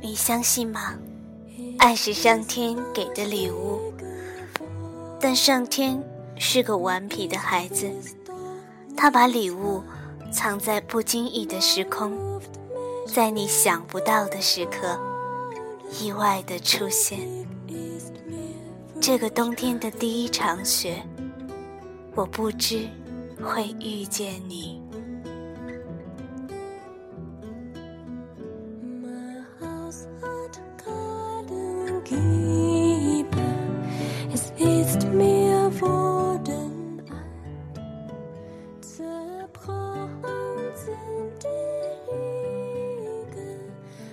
你相信吗？爱是上天给的礼物，但上天是个顽皮的孩子，他把礼物藏在不经意的时空，在你想不到的时刻，意外的出现。这个冬天的第一场雪，我不知会遇见你。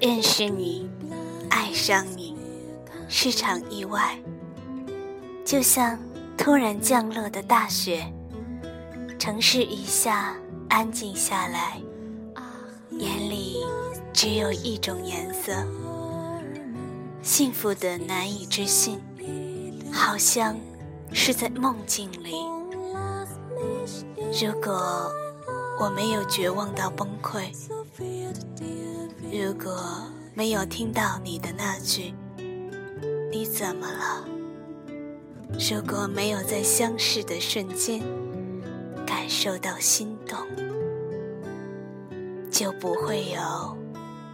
认识你，爱上你，是场意外，就像突然降落的大雪，城市一下安静下来，眼里只有一种颜色，幸福的难以置信，好像是在梦境里。如果我没有绝望到崩溃。如果没有听到你的那句“你怎么了”，如果没有在相识的瞬间感受到心动，就不会有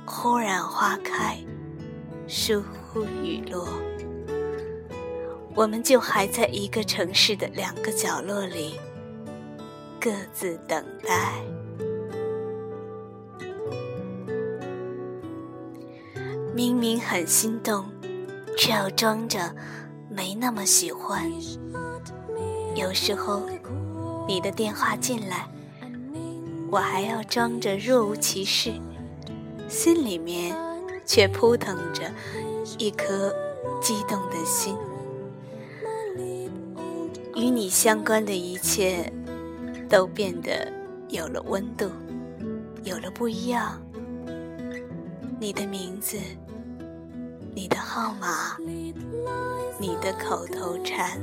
忽然花开，疏忽雨落。我们就还在一个城市的两个角落里，各自等待。明明很心动，却要装着没那么喜欢。有时候，你的电话进来，我还要装着若无其事，心里面却扑腾着一颗激动的心。与你相关的一切，都变得有了温度，有了不一样。你的名字。你的号码，你的口头禅。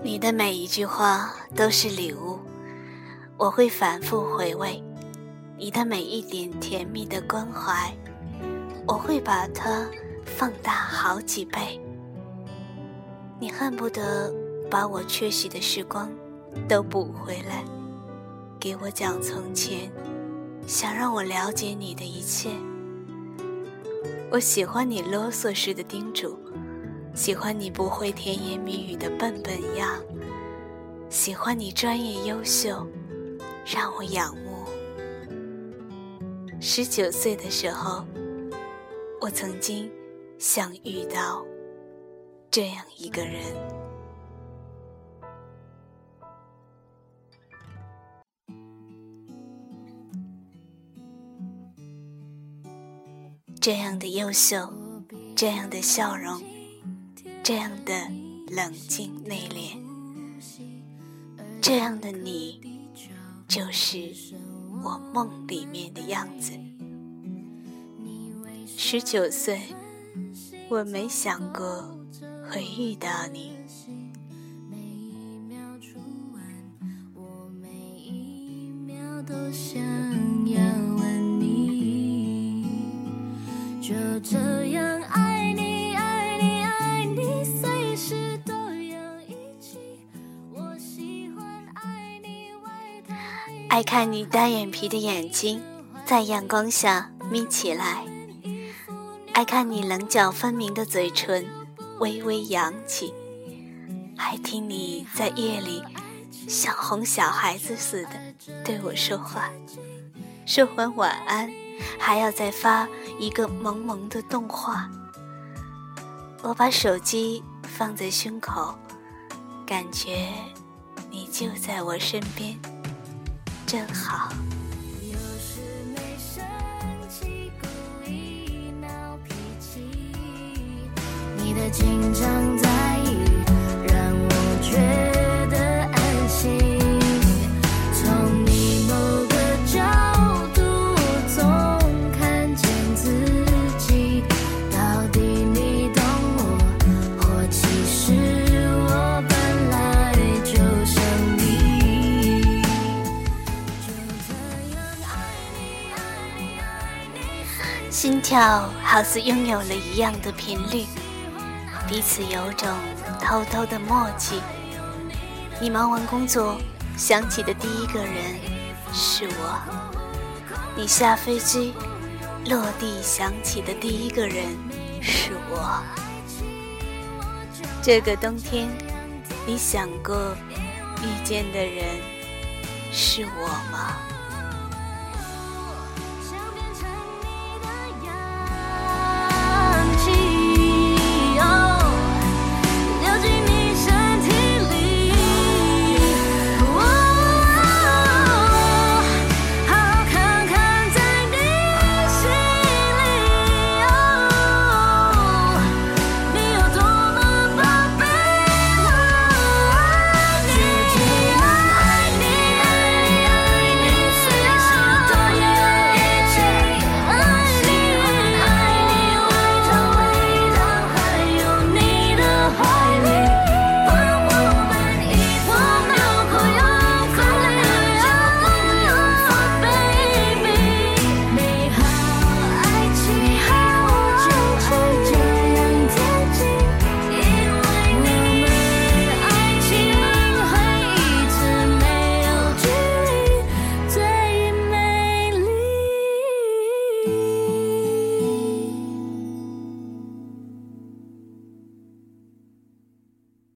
你的每一句话都是礼物。我会反复回味你的每一点甜蜜的关怀，我会把它放大好几倍。你恨不得把我缺席的时光都补回来，给我讲从前，想让我了解你的一切。我喜欢你啰嗦时的叮嘱，喜欢你不会甜言蜜语的笨笨样，喜欢你专业优秀。让我仰慕。十九岁的时候，我曾经想遇到这样一个人，这样的优秀，这样的笑容，这样的冷静内敛，这样的你。就是我梦里面的样子。十九岁，我没想过会遇到你。爱看你单眼皮的眼睛在阳光下眯起来，爱看你棱角分明的嘴唇微微扬起，爱听你在夜里像哄小孩子似的对我说话，说完晚安还要再发一个萌萌的动画。我把手机放在胸口，感觉你就在我身边。真好。有时没生气，故意闹脾气。你的紧张跳好似拥有了一样的频率，彼此有种偷偷的默契。你忙完工作想起的第一个人是我，你下飞机落地想起的第一个人是我。这个冬天，你想过遇见的人是我吗？